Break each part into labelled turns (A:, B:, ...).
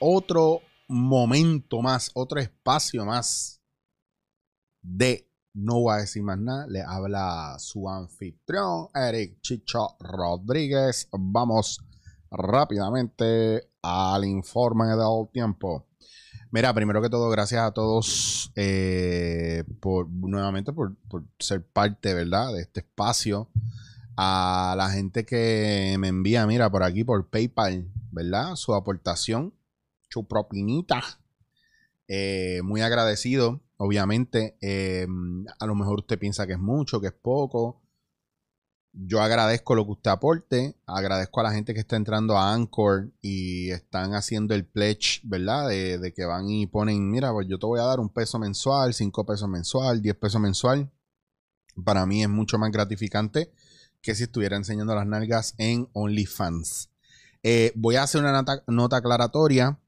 A: Otro momento más, otro espacio más de No voy a decir más nada. Le habla su anfitrión, Eric Chicho Rodríguez. Vamos rápidamente al informe del tiempo. Mira, primero que todo, gracias a todos eh, por nuevamente por, por ser parte, ¿verdad? De este espacio a la gente que me envía, mira, por aquí por PayPal, ¿verdad? Su aportación, su propinita. Eh, muy agradecido, obviamente. Eh, a lo mejor usted piensa que es mucho, que es poco. Yo agradezco lo que usted aporte. Agradezco a la gente que está entrando a Anchor y están haciendo el pledge, ¿verdad? De, que van y ponen, mira, pues yo te voy a dar un peso mensual, cinco pesos mensual, diez pesos mensual. Para mí es mucho más gratificante que si estuviera enseñando las nalgas en OnlyFans. Eh, voy a hacer una nota, aclaratoria.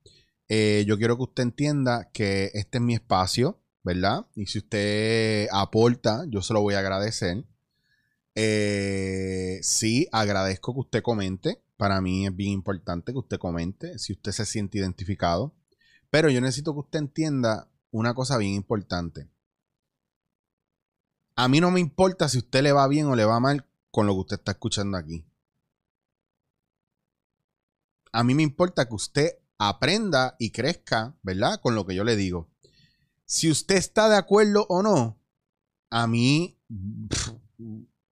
A: Eh, yo quiero que usted entienda que este es mi espacio, ¿verdad? Y si usted aporta, yo se lo voy a agradecer. Eh, sí, agradezco que usted comente. Para mí es bien importante que usted comente si usted se siente identificado. Pero yo necesito que usted entienda una cosa bien importante. A mí no me importa si usted le va bien o le va mal con lo que usted está escuchando aquí. A mí me importa que usted aprenda y crezca, ¿verdad? Con lo que yo le digo. Si usted está de acuerdo o no, a mí,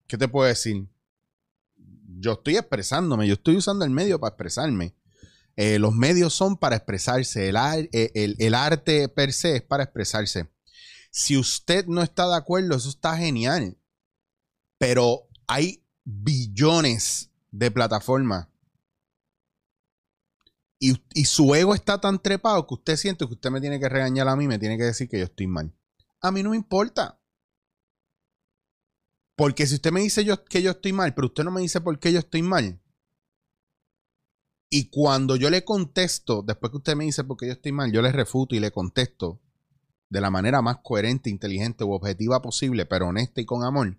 A: ¿qué te puedo decir? Yo estoy expresándome, yo estoy usando el medio para expresarme. Eh, los medios son para expresarse, el, eh, el, el arte per se es para expresarse. Si usted no está de acuerdo, eso está genial. Pero hay billones de plataformas. Y, su ego está tan trepado que usted siente que usted me tiene que regañar a mí, me tiene que decir que yo estoy mal. A mí no me importa. Porque si usted me dice que yo estoy mal, pero usted no me dice por qué yo estoy mal. Y cuando yo le contesto, después que usted me dice por qué yo estoy mal, yo le refuto y le contesto de la manera más coherente, inteligente u objetiva posible, pero honesta y con amor,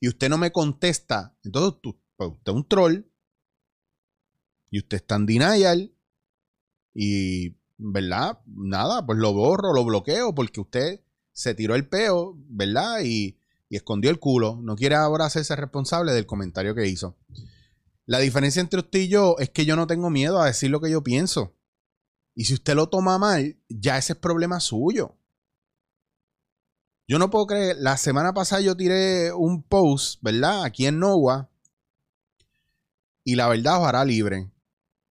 A: y usted no me contesta, entonces pues, usted es un troll y usted está en denial y, ¿verdad? Nada, pues lo borro, lo bloqueo porque usted se tiró el peo, ¿verdad? Y, y escondió el culo. No quiere ahora hacerse responsable del comentario que hizo. La diferencia entre usted y yo es que yo no tengo miedo a decir lo que yo pienso. Y si usted lo toma mal, ya ese es problema suyo. Yo no puedo creer, la semana pasada yo tiré un post, ¿verdad? Aquí en Nowa. Y la verdad os hará libre.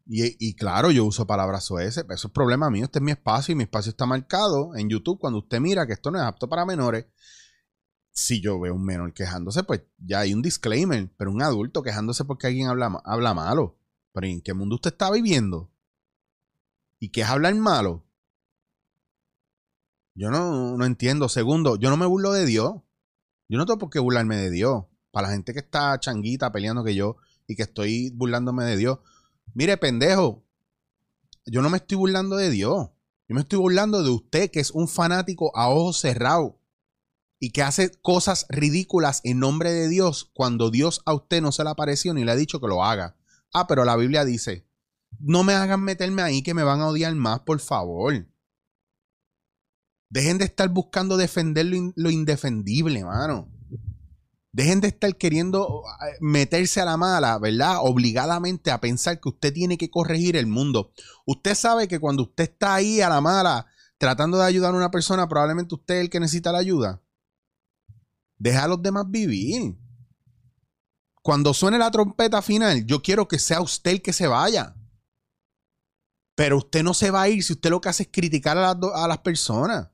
A: Y, claro, yo uso palabras OS, pero eso es problema mío. Este es mi espacio y mi espacio está marcado en YouTube. Cuando usted mira que esto no es apto para menores, si yo veo un menor quejándose, pues ya hay un disclaimer. Pero un adulto quejándose porque alguien habla, habla malo. Pero ¿en qué mundo usted está viviendo? ¿Y qué es hablar malo? Yo no, no entiendo. Segundo, yo no me burlo de Dios. Yo no tengo por qué burlarme de Dios. Para la gente que está changuita peleando que yo y que estoy burlándome de Dios. Mire, pendejo, yo no me estoy burlando de Dios. Yo me estoy burlando de usted, que es un fanático a ojos cerrados y que hace cosas ridículas en nombre de Dios cuando Dios a usted no se le apareció ni le ha dicho que lo haga. Ah, pero la Biblia dice, no me hagan meterme ahí que me van a odiar más, por favor. Dejen de estar buscando defender lo, indefendible, mano. Dejen de estar queriendo eh, meterse a la mala, ¿verdad? Obligadamente a pensar que usted tiene que corregir el mundo. Usted sabe que cuando usted está ahí a la mala tratando de ayudar a una persona, probablemente usted es el que necesita la ayuda. Deja a los demás vivir. Cuando suene la trompeta final, yo quiero que sea usted el que se vaya. Pero usted no se va a ir si usted lo que hace es criticar a las, a las personas.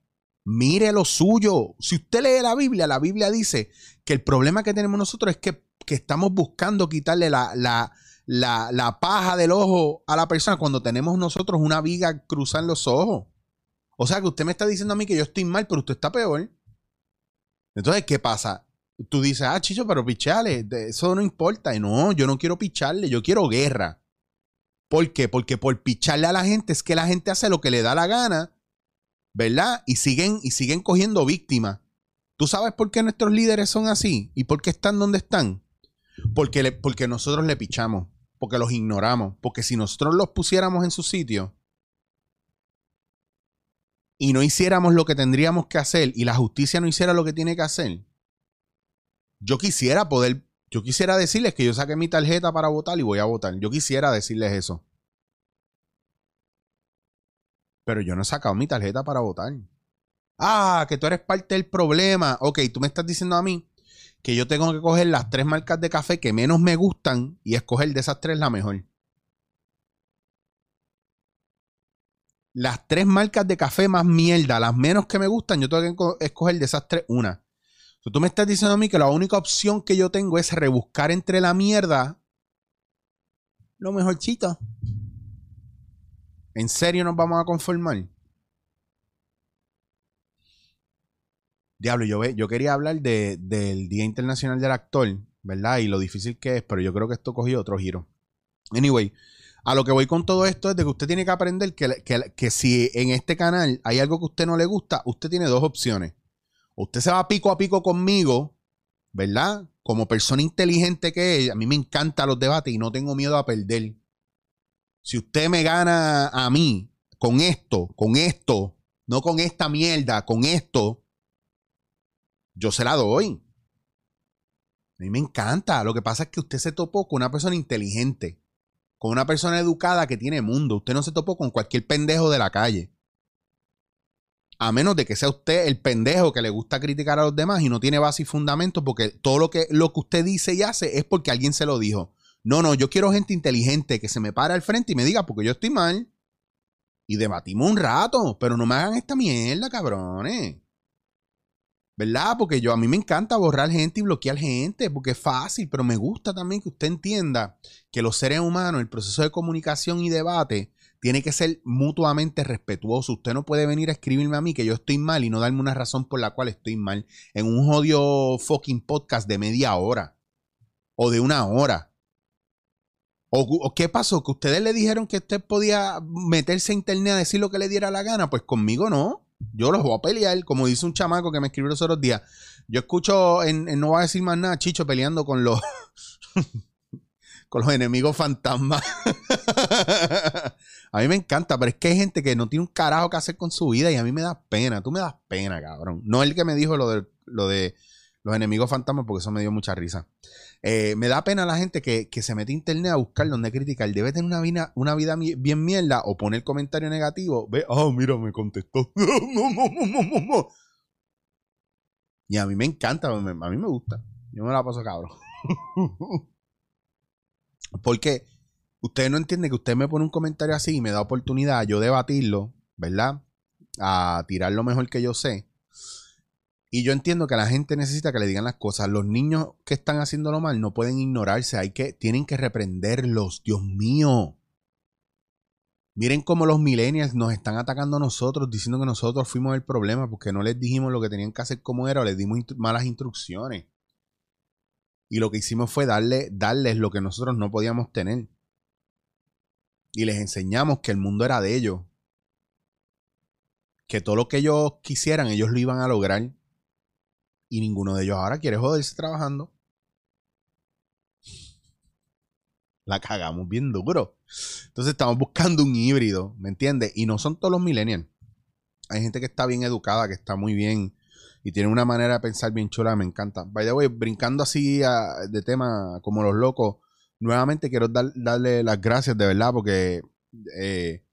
A: Mire lo suyo. Si usted lee la Biblia, la Biblia dice que el problema que tenemos nosotros es que, estamos buscando quitarle la, la, paja del ojo a la persona cuando tenemos nosotros una viga cruzar los ojos. O sea que usted me está diciendo a mí que yo estoy mal, pero usted está peor. Entonces, ¿qué pasa? Tú dices, ah, chicho, pero pichale, eso no importa. Y no, yo no quiero picharle, yo quiero guerra. ¿Por qué? Porque por picharle a la gente es que la gente hace lo que le da la gana ¿verdad? Y siguen, y siguen cogiendo víctimas. ¿Tú sabes por qué nuestros líderes son así? ¿Y por qué están donde están? Porque, porque nosotros le pichamos. porque los ignoramos. Porque si nosotros los pusiéramos en su sitio y no hiciéramos lo que tendríamos que hacer y la justicia no hiciera lo que tiene que hacer, yo quisiera poder, yo quisiera decirles que yo saqué mi tarjeta para votar y voy a votar. Yo quisiera decirles eso. Pero yo no he sacado mi tarjeta para votar. Ah, que tú eres parte del problema. Ok, tú me estás diciendo a mí que yo tengo que coger las tres marcas de café que menos me gustan y escoger de esas tres la mejor. Las tres marcas de café más mierda, las menos que me gustan, yo tengo que escoger de esas tres una. tú me estás diciendo a mí que la única opción que yo tengo es rebuscar entre la mierda lo mejorcito. ¿En serio nos vamos a conformar? Diablo, yo, yo quería hablar del Día Internacional del Actor, ¿verdad? Y lo difícil que es, pero yo creo que esto cogió otro giro. Anyway, a lo que voy con todo esto es de que usted tiene que aprender que, que, si en este canal hay algo que a usted no le gusta, usted tiene dos opciones. Usted se va pico a pico conmigo, ¿verdad? Como persona inteligente que es, a mí me encantan los debates y no tengo miedo a perder. Si usted me gana a mí con esto, con esto, no con esta mierda, con esto, yo se la doy. A mí me encanta. Lo que pasa es que usted se topó con una persona inteligente, con una persona educada que tiene mundo. Usted no se topó con cualquier pendejo de la calle. A menos de que sea usted el pendejo que le gusta criticar a los demás y no tiene base y fundamento, porque todo lo que, lo que usted dice y hace es porque alguien se lo dijo. No, no, yo quiero gente inteligente que se me para al frente y me diga porque yo estoy mal. Y debatimos un rato, pero no me hagan esta mierda, cabrones. ¿verdad? Porque yo a mí me encanta borrar gente y bloquear gente, porque es fácil, pero me gusta también que usted entienda que los seres humanos, el proceso de comunicación y debate, tiene que ser mutuamente respetuoso. Usted no puede venir a escribirme a mí que yo estoy mal y no darme una razón por la cual estoy mal en un jodido fucking podcast de media hora o de una hora. ¿O, ¿O, qué pasó? ¿Que ustedes le dijeron que usted podía meterse a internet a decir lo que le diera la gana? Pues conmigo no. Yo los voy a pelear, como dice un chamaco que me escribió los otros días. Yo escucho, en, no va a decir más nada, Chicho peleando con los, con los enemigos fantasmas. a mí me encanta, pero es que hay gente que no tiene un carajo que hacer con su vida y a mí me da pena. Tú me das pena, cabrón. No el que me dijo lo de, lo de los enemigos fantasmas, porque eso me dio mucha risa. Eh, me da pena la gente que, se mete a internet a buscar donde criticar. Debe tener una vida, una vida bien mierda o poner comentario negativo. Ve, oh, mira, me contestó. y a mí me encanta, a mí me gusta. Yo me la paso cabrón. Porque usted no entiende que usted me pone un comentario así y me da oportunidad a yo debatirlo, ¿verdad? A tirar lo mejor que yo sé. Y yo entiendo que la gente necesita que le digan las cosas. Los niños que están haciéndolo mal no pueden ignorarse, hay que, tienen que reprenderlos. Dios mío. Miren cómo los millennials nos están atacando a nosotros, diciendo que nosotros fuimos el problema porque no les dijimos lo que tenían que hacer como era o les dimos malas instrucciones. Y lo que hicimos fue darle, darles lo que nosotros no podíamos tener. Y les enseñamos que el mundo era de ellos. Que todo lo que ellos quisieran, ellos lo iban a lograr y ninguno de ellos ahora quiere joderse trabajando. La cagamos bien duro. Entonces estamos buscando un híbrido, ¿me entiendes? Y no son todos los millennials. Hay gente que está bien educada, que está muy bien y tiene una manera de pensar bien chula, me encanta. By the way, brincando así de tema como los locos, nuevamente quiero darle las gracias de verdad porque eh,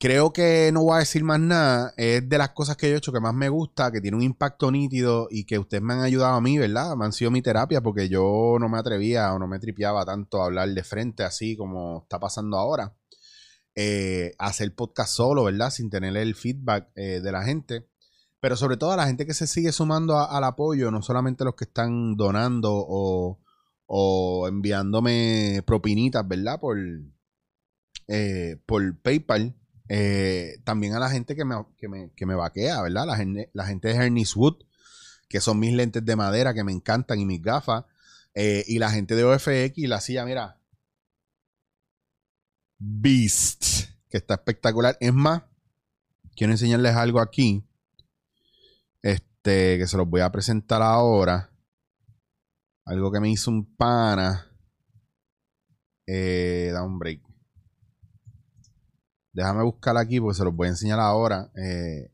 A: Creo que no voy a decir más nada. Es de las cosas que yo he hecho que más me gusta, que tiene un impacto nítido y que ustedes me han ayudado a mí, ¿verdad? Me han sido mi terapia porque yo no me atrevía o no me tripeaba tanto a hablar de frente así como está pasando ahora. Eh, hacer podcast solo, ¿verdad? Sin tener el feedback eh, de la gente. Pero sobre todo a la gente que se sigue sumando al apoyo, no solamente los que están donando o, o enviándome propinitas, ¿verdad? Por, eh, por PayPal eh, también a la gente que me, que me, que me vaquea, ¿verdad? La gente, la gente de Hernis Wood, que son mis lentes de madera que me encantan y mis gafas. Eh, y la gente de OFX, la silla, mira. Beast, que está espectacular. Es más, quiero enseñarles algo aquí. Este, que se los voy a presentar ahora. Algo que me hizo un pana. Eh, da un break. Déjame buscar aquí porque se los voy a enseñar ahora. Eh,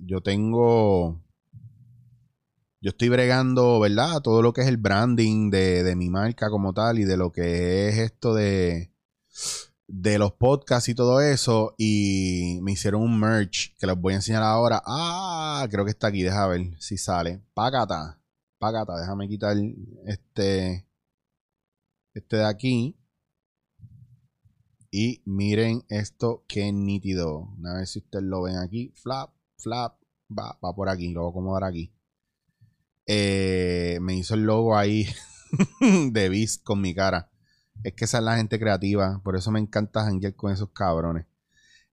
A: yo tengo. Yo estoy bregando, ¿verdad? Todo lo que es el branding de, de mi marca como tal y de lo que es esto de de los podcasts y todo eso y me hicieron un merch que les voy a enseñar ahora. Ah, creo que está aquí, deja ver si sale. Págata, págata, déjame quitar este este de aquí. Y miren esto, qué nítido. A ver si ustedes lo ven aquí. Flap, flap, va, va por aquí, lo voy a acomodar aquí. Eh, me hizo el logo ahí de Beast con mi cara. Es que esa es la gente creativa. Por eso me encanta janguear con esos cabrones.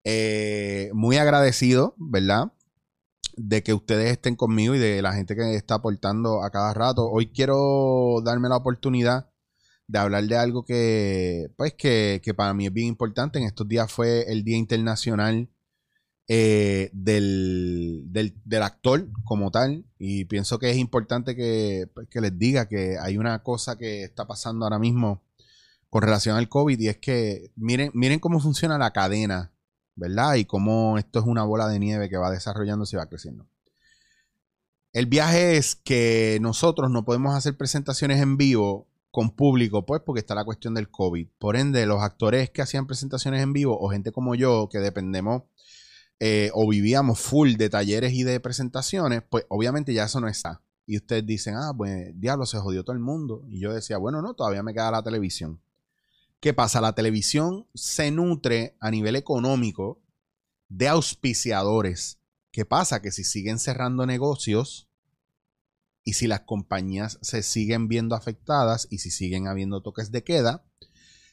A: Eh, muy agradecido, ¿verdad? De que ustedes estén conmigo y de la gente que está aportando a cada rato. Hoy quiero darme la oportunidad de hablar de algo que, pues, que, para mí es bien importante. En estos días fue el Día Internacional eh, del, del, actor como tal. Y pienso que es importante que, pues, que les diga que hay una cosa que está pasando ahora mismo con relación al COVID y es que miren, miren cómo funciona la cadena, ¿verdad? Y cómo esto es una bola de nieve que va desarrollándose y va creciendo. El viaje es que nosotros no podemos hacer presentaciones en vivo con público, pues porque está la cuestión del COVID. Por ende, los actores que hacían presentaciones en vivo o gente como yo que dependemos eh, o vivíamos full de talleres y de presentaciones, pues obviamente ya eso no está. Y ustedes dicen, ah, pues diablo, se jodió todo el mundo. Y yo decía, bueno, no, todavía me queda la televisión. ¿Qué pasa? La televisión se nutre a nivel económico de auspiciadores. ¿Qué pasa? Que si siguen cerrando negocios y si las compañías se siguen viendo afectadas y si siguen habiendo toques de queda,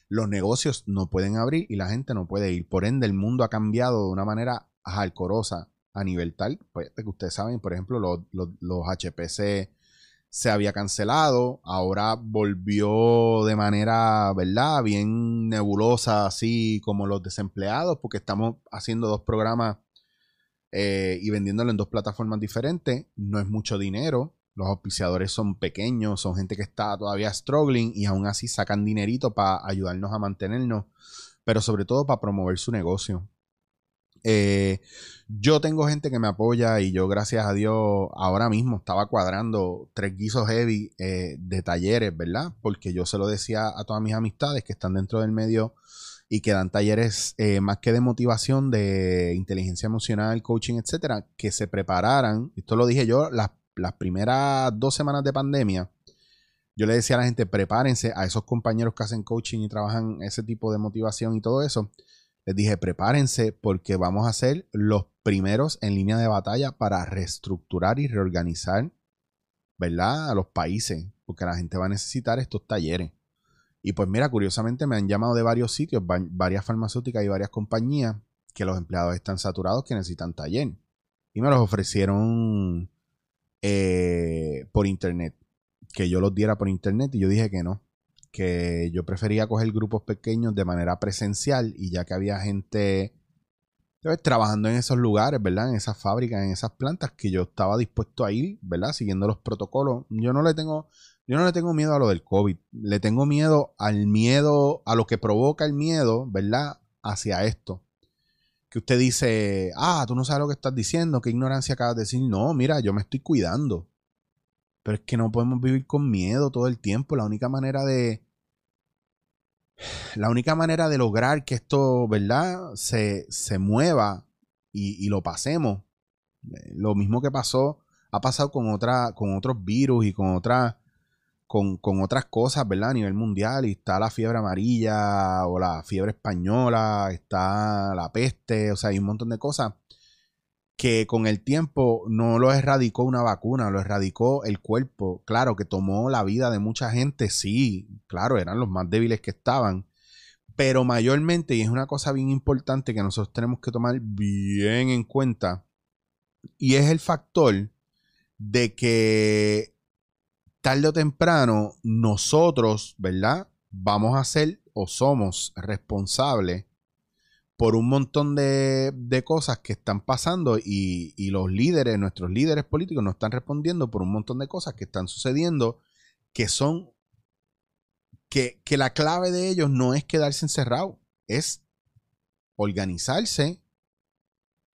A: los negocios no pueden abrir y la gente no puede ir. Por ende, el mundo ha cambiado de una manera alcorosa a nivel tal, pues, que ustedes saben, por ejemplo, los, los, los HPC se había cancelado, ahora volvió de manera, ¿verdad? Bien nebulosa, así como los desempleados, porque estamos haciendo dos programas eh, y vendiéndolo en dos plataformas diferentes. No es mucho dinero, los auspiciadores son pequeños, son gente que está todavía struggling y aún así sacan dinerito para ayudarnos a mantenernos, pero sobre todo para promover su negocio. Eh, yo tengo gente que me apoya y yo, gracias a Dios, ahora mismo estaba cuadrando tres guisos heavy eh, de talleres, ¿verdad? Porque yo se lo decía a todas mis amistades que están dentro del medio y que dan talleres eh, más que de motivación, de inteligencia emocional, coaching, etcétera, que se prepararan. Esto lo dije yo las, las primeras dos semanas de pandemia. Yo le decía a la gente, prepárense a esos compañeros que hacen coaching y trabajan ese tipo de motivación y todo eso les dije, prepárense porque vamos a ser los primeros en línea de batalla para reestructurar y reorganizar, ¿verdad? A los países, porque la gente va a necesitar estos talleres. Y pues mira, curiosamente me han llamado de varios sitios, varias farmacéuticas y varias compañías, que los empleados están saturados, que necesitan taller. Y me los ofrecieron eh, por internet, que yo los diera por internet y yo dije que no que yo prefería coger grupos pequeños de manera presencial y ya que había gente trabajando en esos lugares, ¿verdad? En esas fábricas, en esas plantas, que yo estaba dispuesto a ir, ¿verdad? Siguiendo los protocolos. Yo no le tengo, yo no le tengo miedo a lo del COVID. Le tengo miedo al miedo, a lo que provoca el miedo, ¿verdad? Hacia esto. Que usted dice, ah, tú no sabes lo que estás diciendo, qué ignorancia acabas de decir. No, mira, yo me estoy cuidando. Pero es que no podemos vivir con miedo todo el tiempo. La única manera de. La única manera de lograr que esto, ¿verdad? Se, se mueva y, lo pasemos. Eh, lo mismo que pasó, ha pasado con, otra, con otros virus y con otras. Con, con, otras cosas, ¿verdad? A nivel mundial. Y está la fiebre amarilla o la fiebre española, está la peste, o sea, hay un montón de cosas que con el tiempo no lo erradicó una vacuna, lo erradicó el cuerpo. Claro que tomó la vida de mucha gente, sí, claro, eran los más débiles que estaban, pero mayormente, y es una cosa bien importante que nosotros tenemos que tomar bien en cuenta, y es el factor de que tarde o temprano nosotros, ¿verdad? Vamos a ser o somos responsables por un montón de, cosas que están pasando y, los líderes, nuestros líderes políticos, no están respondiendo por un montón de cosas que están sucediendo que son que, que la clave de ellos no es quedarse encerrado, es organizarse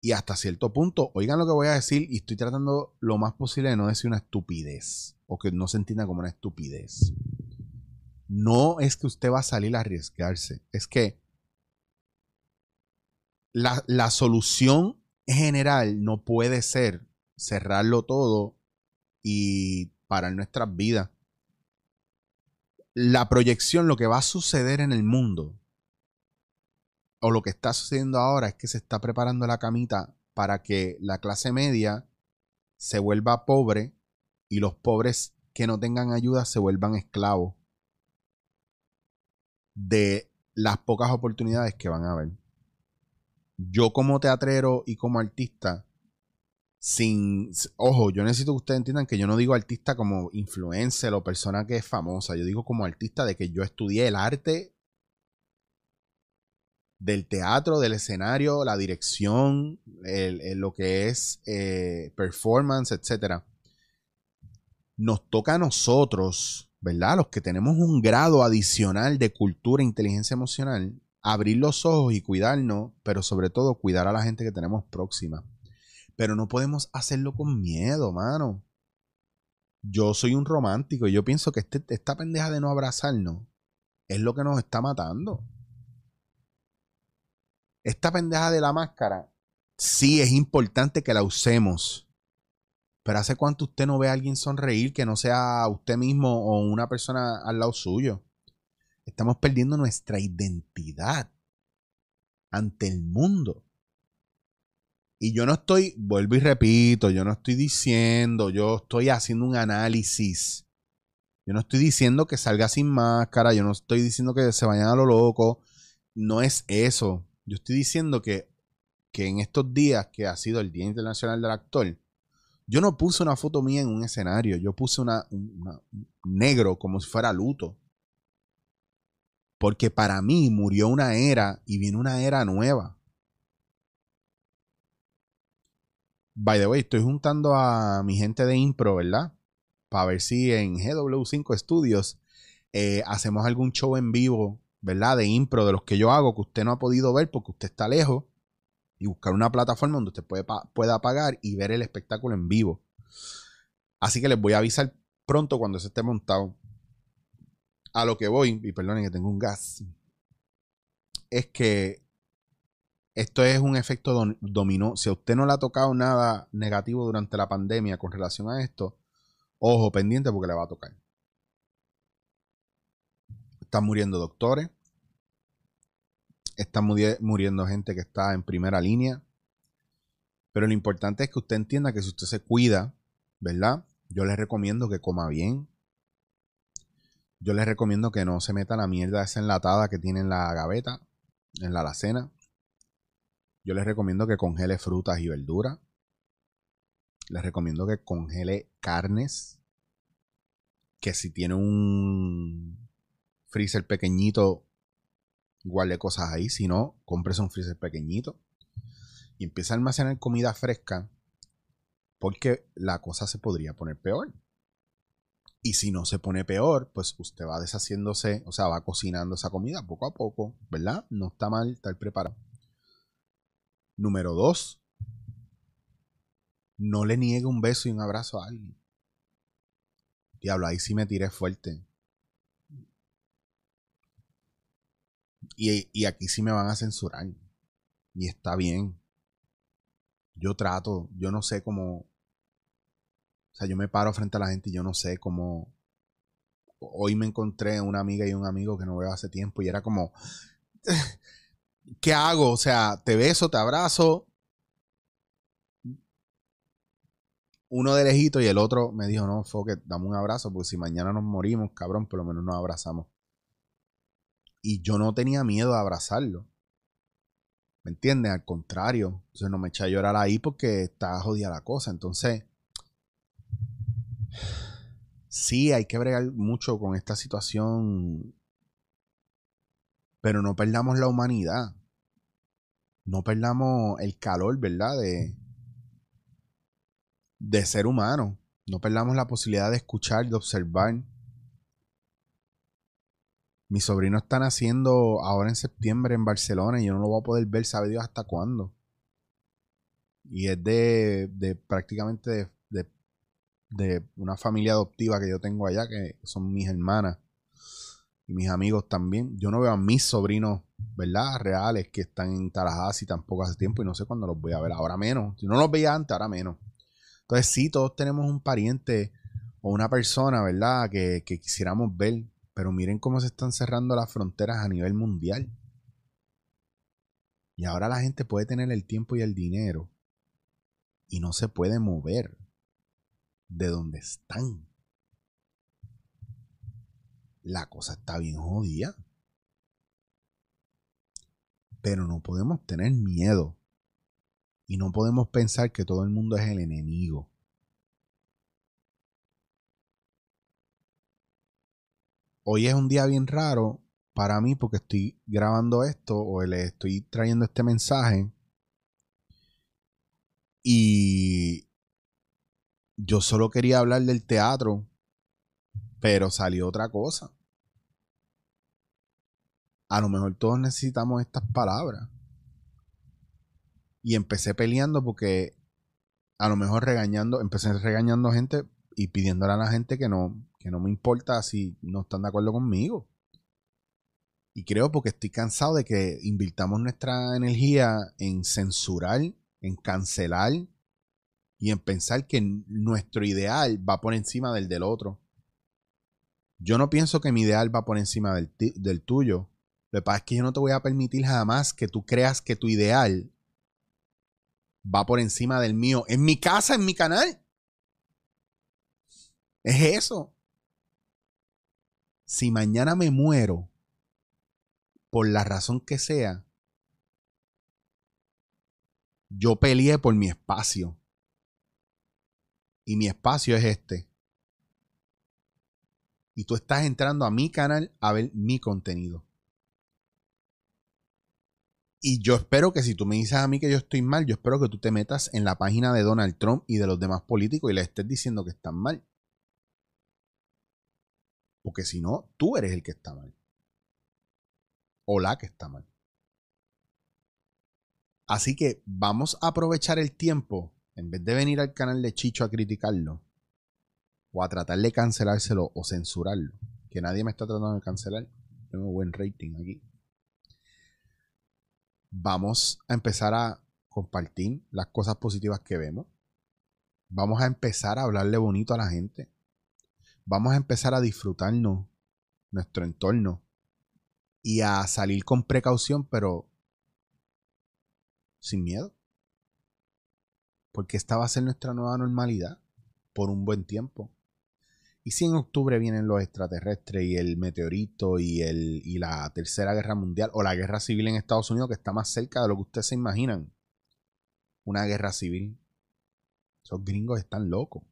A: y hasta cierto punto, oigan lo que voy a decir y estoy tratando lo más posible de no decir una estupidez o que no se entienda como una estupidez. No es que usted va a salir a arriesgarse, es que la, la solución general no puede ser cerrarlo todo y parar nuestras vidas. La proyección, lo que va a suceder en el mundo, o lo que está sucediendo ahora es que se está preparando la camita para que la clase media se vuelva pobre y los pobres que no tengan ayuda se vuelvan esclavos de las pocas oportunidades que van a haber. Yo como teatrero y como artista, sin, ojo, yo necesito que ustedes entiendan que yo no digo artista como influencer o persona que es famosa, yo digo como artista de que yo estudié el arte del teatro, del escenario, la dirección, lo que es eh, performance, etc. Nos toca a nosotros, ¿verdad? Los que tenemos un grado adicional de cultura e inteligencia emocional, abrir los ojos y cuidarnos, pero sobre todo cuidar a la gente que tenemos próxima. Pero no podemos hacerlo con miedo, mano. Yo soy un romántico y yo pienso que este, esta pendeja de no abrazarnos es lo que nos está matando. Esta pendeja de la máscara, sí es importante que la usemos. Pero ¿hace cuánto usted no ve a alguien sonreír que no sea usted mismo o una persona al lado suyo? Estamos perdiendo nuestra identidad ante el mundo. Y yo no estoy, vuelvo y repito, yo no estoy diciendo, yo estoy haciendo un análisis. Yo no estoy diciendo que salga sin máscara, yo no estoy diciendo que se vayan a lo loco. No es eso. Yo estoy diciendo que, que en estos días que ha sido el Día Internacional del Actor, yo no puse una foto mía en un escenario, yo puse una, negro como si fuera luto. Porque para mí murió una era y viene una era nueva. By the way, estoy juntando a mi gente de impro, ¿verdad? Para ver si en GW5 Studios eh, hacemos algún show en vivo ¿verdad? De impro, de los que yo hago, que usted no ha podido ver porque usted está lejos, y buscar una plataforma donde usted pueda pagar y ver el espectáculo en vivo. Así que les voy a avisar pronto cuando se esté montado. A lo que voy, y perdonen que tengo un gas, es que esto es un efecto dominó. Si a usted no le ha tocado nada negativo durante la pandemia con relación a esto, ojo pendiente porque le va a tocar. Están muriendo doctores, está muriendo gente que está en primera línea. Pero lo importante es que usted entienda que si usted se cuida, ¿verdad? Yo les recomiendo que coma bien. Yo les recomiendo que no se meta la mierda esa enlatada que tiene en la gaveta, en la alacena. Yo les recomiendo que congele frutas y verduras. Les recomiendo que congele carnes. Que si tiene un freezer pequeñito, guarde cosas ahí. Si no, cómprese un freezer pequeñito y empieza a almacenar comida fresca porque la cosa se podría poner peor. Y si no se pone peor, pues usted va deshaciéndose, o sea, va cocinando esa comida poco a poco, ¿verdad? No está mal estar preparado. Número dos, no le niegue un beso y un abrazo a alguien. Diablo, ahí sí me tiré fuerte. Y, aquí sí me van a censurar. Y está bien. Yo trato, yo no sé cómo. O sea, yo me paro frente a la gente y yo no sé cómo. Hoy me encontré una amiga y un amigo que no veo hace tiempo y era como. ¿Qué hago? O sea, te beso, te abrazo. Uno de lejito y el otro me dijo, no, foque, dame un abrazo, porque si mañana nos morimos, cabrón, por lo menos nos abrazamos. Y yo no tenía miedo de abrazarlo. ¿Me entiendes? Al contrario. Entonces no me eché a llorar ahí porque estaba jodida la cosa. Entonces, sí, hay que bregar mucho con esta situación. Pero no perdamos la humanidad. No perdamos el calor, ¿verdad? De, de ser humano. No perdamos la posibilidad de escuchar, de observar Mi sobrino está naciendo ahora en septiembre en Barcelona y yo no lo voy a poder ver, sabe Dios hasta cuándo. Y es de, de prácticamente de, de, una familia adoptiva que yo tengo allá, que son mis hermanas y mis amigos también. Yo no veo a mis sobrinos, ¿verdad? Reales que están en Tallahassee tampoco hace tiempo y no sé cuándo los voy a ver. Ahora menos. Si no los veía antes, ahora menos. Entonces sí, todos tenemos un pariente o una persona, ¿verdad? Que quisiéramos ver. Pero miren cómo se están cerrando las fronteras a nivel mundial. Y ahora la gente puede tener el tiempo y el dinero y no se puede mover de donde están. La cosa está bien jodida. Pero no podemos tener miedo. Y no podemos pensar que todo el mundo es el enemigo. Hoy es un día bien raro para mí porque estoy grabando esto o le estoy trayendo este mensaje. Y yo solo quería hablar del teatro, pero salió otra cosa. A lo mejor todos necesitamos estas palabras. Y empecé peleando porque a lo mejor regañando, empecé regañando gente y pidiéndole a la gente que no, que no me importa si no están de acuerdo conmigo. Y creo porque estoy cansado de que invirtamos nuestra energía en censurar, en cancelar y en pensar que nuestro ideal va por encima del del otro. Yo no pienso que mi ideal va por encima del, del tuyo. Lo que pasa es que yo no te voy a permitir jamás que tú creas que tu ideal va por encima del mío. En mi casa, en mi canal. Es eso si mañana me muero, por la razón que sea, yo peleé por mi espacio. Y mi espacio es este. Y tú estás entrando a mi canal a ver mi contenido. Y yo espero que si tú me dices a mí que yo estoy mal, yo espero que tú te metas en la página de Donald Trump y de los demás políticos y le estés diciendo que están mal. Porque si no, tú eres el que está mal. O la que está mal. Así que vamos a aprovechar el tiempo, en vez de venir al canal de Chicho a criticarlo, o a tratar de cancelárselo o censurarlo, que nadie me está tratando de cancelar. Tengo buen rating aquí. Vamos a empezar a compartir las cosas positivas que vemos. Vamos a empezar a hablarle bonito a la gente vamos a empezar a disfrutarnos nuestro entorno y a salir con precaución, pero sin miedo. Porque esta va a ser nuestra nueva normalidad por un buen tiempo. Y si en octubre vienen los extraterrestres y el meteorito y, el, y la tercera guerra mundial o la guerra civil en Estados Unidos que está más cerca de lo que ustedes se imaginan. Una guerra civil. Esos gringos están locos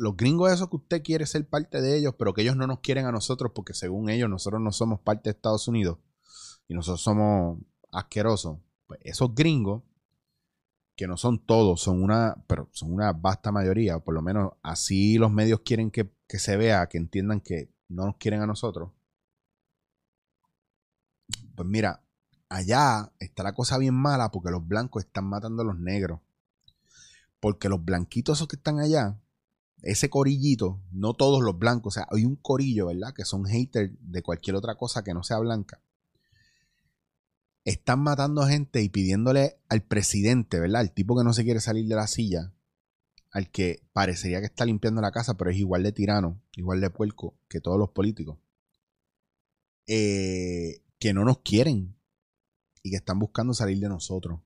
A: los gringos esos que usted quiere ser parte de ellos, pero que ellos no nos quieren a nosotros porque según ellos nosotros no somos parte de Estados Unidos y nosotros somos asquerosos. Pues esos gringos, que no son todos, son una, pero son una vasta mayoría, o por lo menos así los medios quieren que, que se vea, que entiendan que no nos quieren a nosotros. Pues mira, allá está la cosa bien mala porque los blancos están matando a los negros. Porque los blanquitos esos que están allá ese corillito, no todos los blancos, o sea, hay un corillo, ¿verdad? Que son haters de cualquier otra cosa que no sea blanca. Están matando gente y pidiéndole al presidente, ¿verdad? El tipo que no se quiere salir de la silla, al que parecería que está limpiando la casa, pero es igual de tirano, igual de puerco que todos los políticos, eh, que no nos quieren y que están buscando salir de nosotros.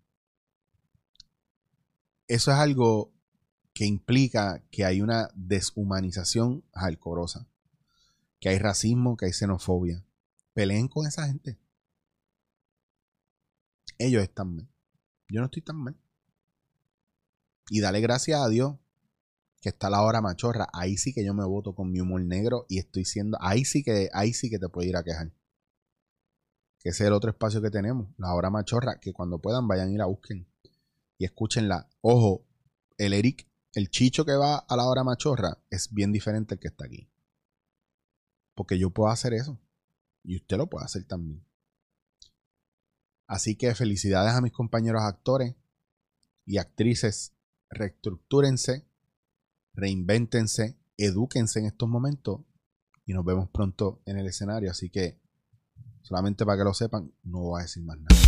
A: Eso es algo que implica que hay una deshumanización alcorosa, que hay racismo, que hay xenofobia. Peleen con esa gente. Ellos están mal. Yo no estoy tan mal. Y dale gracias a Dios que está la hora machorra. Ahí sí que yo me voto con mi humor negro y estoy siendo. Ahí sí que, ahí sí que te puedo ir a quejar. Que ese es el otro espacio que tenemos. La hora machorra. Que cuando puedan vayan a ir a busquen. Y escúchenla. Ojo, el Eric el chicho que va a la hora machorra es bien diferente al que está aquí. Porque yo puedo hacer eso. Y usted lo puede hacer también. Así que felicidades a mis compañeros actores y actrices. Reestructúrense, reinvéntense, edúquense en estos momentos y nos vemos pronto en el escenario. Así que, solamente para que lo sepan, no voy a decir más nada.